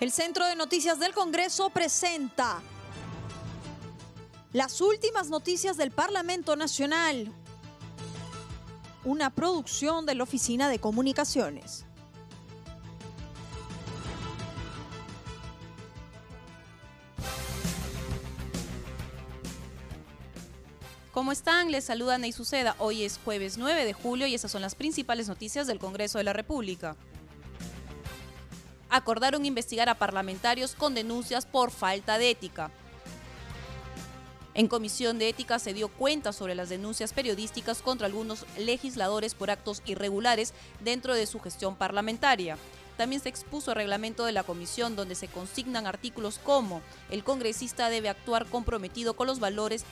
El Centro de Noticias del Congreso presenta las últimas noticias del Parlamento Nacional, una producción de la Oficina de Comunicaciones. ¿Cómo están? Les saluda Ney Suceda. Hoy es jueves 9 de julio y esas son las principales noticias del Congreso de la República. Acordaron investigar a parlamentarios con denuncias por falta de ética. En Comisión de Ética se dio cuenta sobre las denuncias periodísticas contra algunos legisladores por actos irregulares dentro de su gestión parlamentaria. También se expuso el reglamento de la comisión donde se consignan artículos como el congresista debe actuar comprometido con los valores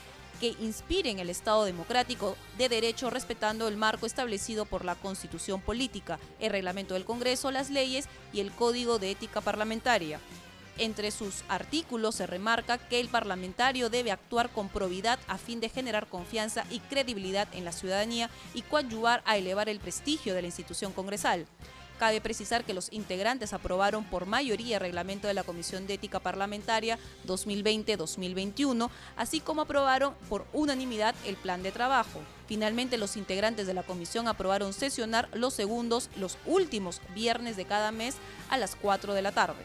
que inspiren el Estado democrático de derecho respetando el marco establecido por la Constitución Política, el reglamento del Congreso, las leyes y el Código de Ética Parlamentaria. Entre sus artículos se remarca que el parlamentario debe actuar con probidad a fin de generar confianza y credibilidad en la ciudadanía y coadyuvar a elevar el prestigio de la institución congresal. Cabe precisar que los integrantes aprobaron por mayoría el reglamento de la Comisión de Ética Parlamentaria 2020-2021, así como aprobaron por unanimidad el plan de trabajo. Finalmente, los integrantes de la comisión aprobaron sesionar los segundos, los últimos viernes de cada mes a las 4 de la tarde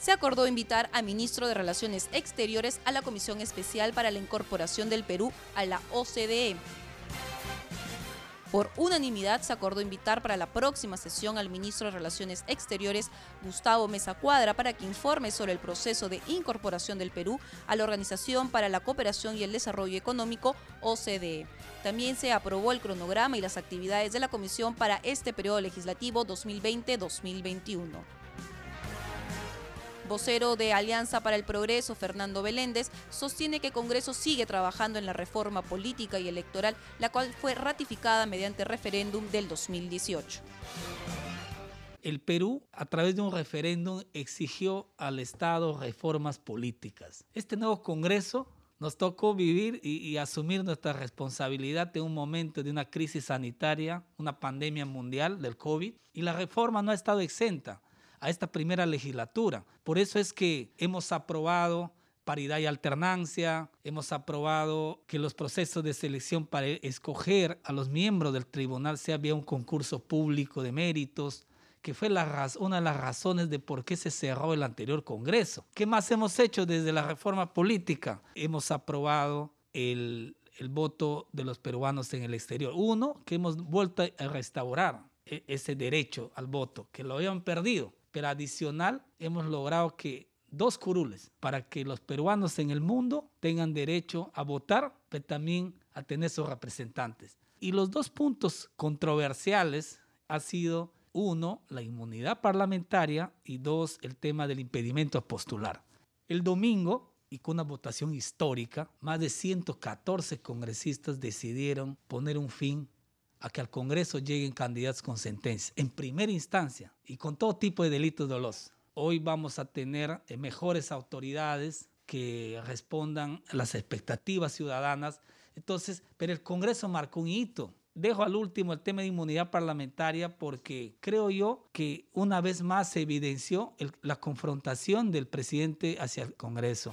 se acordó invitar al ministro de Relaciones Exteriores a la Comisión Especial para la Incorporación del Perú a la OCDE. Por unanimidad se acordó invitar para la próxima sesión al ministro de Relaciones Exteriores, Gustavo Mesa Cuadra, para que informe sobre el proceso de incorporación del Perú a la Organización para la Cooperación y el Desarrollo Económico, OCDE. También se aprobó el cronograma y las actividades de la Comisión para este periodo legislativo 2020-2021 vocero de Alianza para el Progreso, Fernando Beléndez, sostiene que Congreso sigue trabajando en la reforma política y electoral, la cual fue ratificada mediante referéndum del 2018. El Perú, a través de un referéndum, exigió al Estado reformas políticas. Este nuevo Congreso nos tocó vivir y, y, asumir nuestra responsabilidad en un momento de una crisis sanitaria, una pandemia mundial del COVID, y la reforma no ha estado exenta a esta primera legislatura. Por eso es que hemos aprobado paridad y alternancia, hemos aprobado que los procesos de selección para escoger a los miembros del tribunal sea vía un concurso público de méritos, que fue la una de las razones de por qué se cerró el anterior Congreso. ¿Qué más hemos hecho desde la reforma política? Hemos aprobado el, el voto de los peruanos en el exterior. Uno, que hemos vuelto a restaurar e, ese derecho al voto, que lo habían perdido pero adicional hemos logrado que dos curules para que los peruanos en el mundo tengan derecho a votar, pero también a tener sus representantes. Y los dos puntos controversiales ha sido uno, la inmunidad parlamentaria y dos, el tema del impedimento a postular. El domingo, y con una votación histórica, más de 114 congresistas decidieron poner un fin a que al Congreso lleguen candidatos con sentencia, en primera instancia, y con todo tipo de delitos dolosos. Hoy vamos a tener eh, mejores autoridades que respondan a las expectativas ciudadanas. Entonces, pero el Congreso marcó un hito. Dejo al último el tema de inmunidad parlamentaria porque creo yo que una vez más se evidenció la confrontación del presidente hacia el Congreso.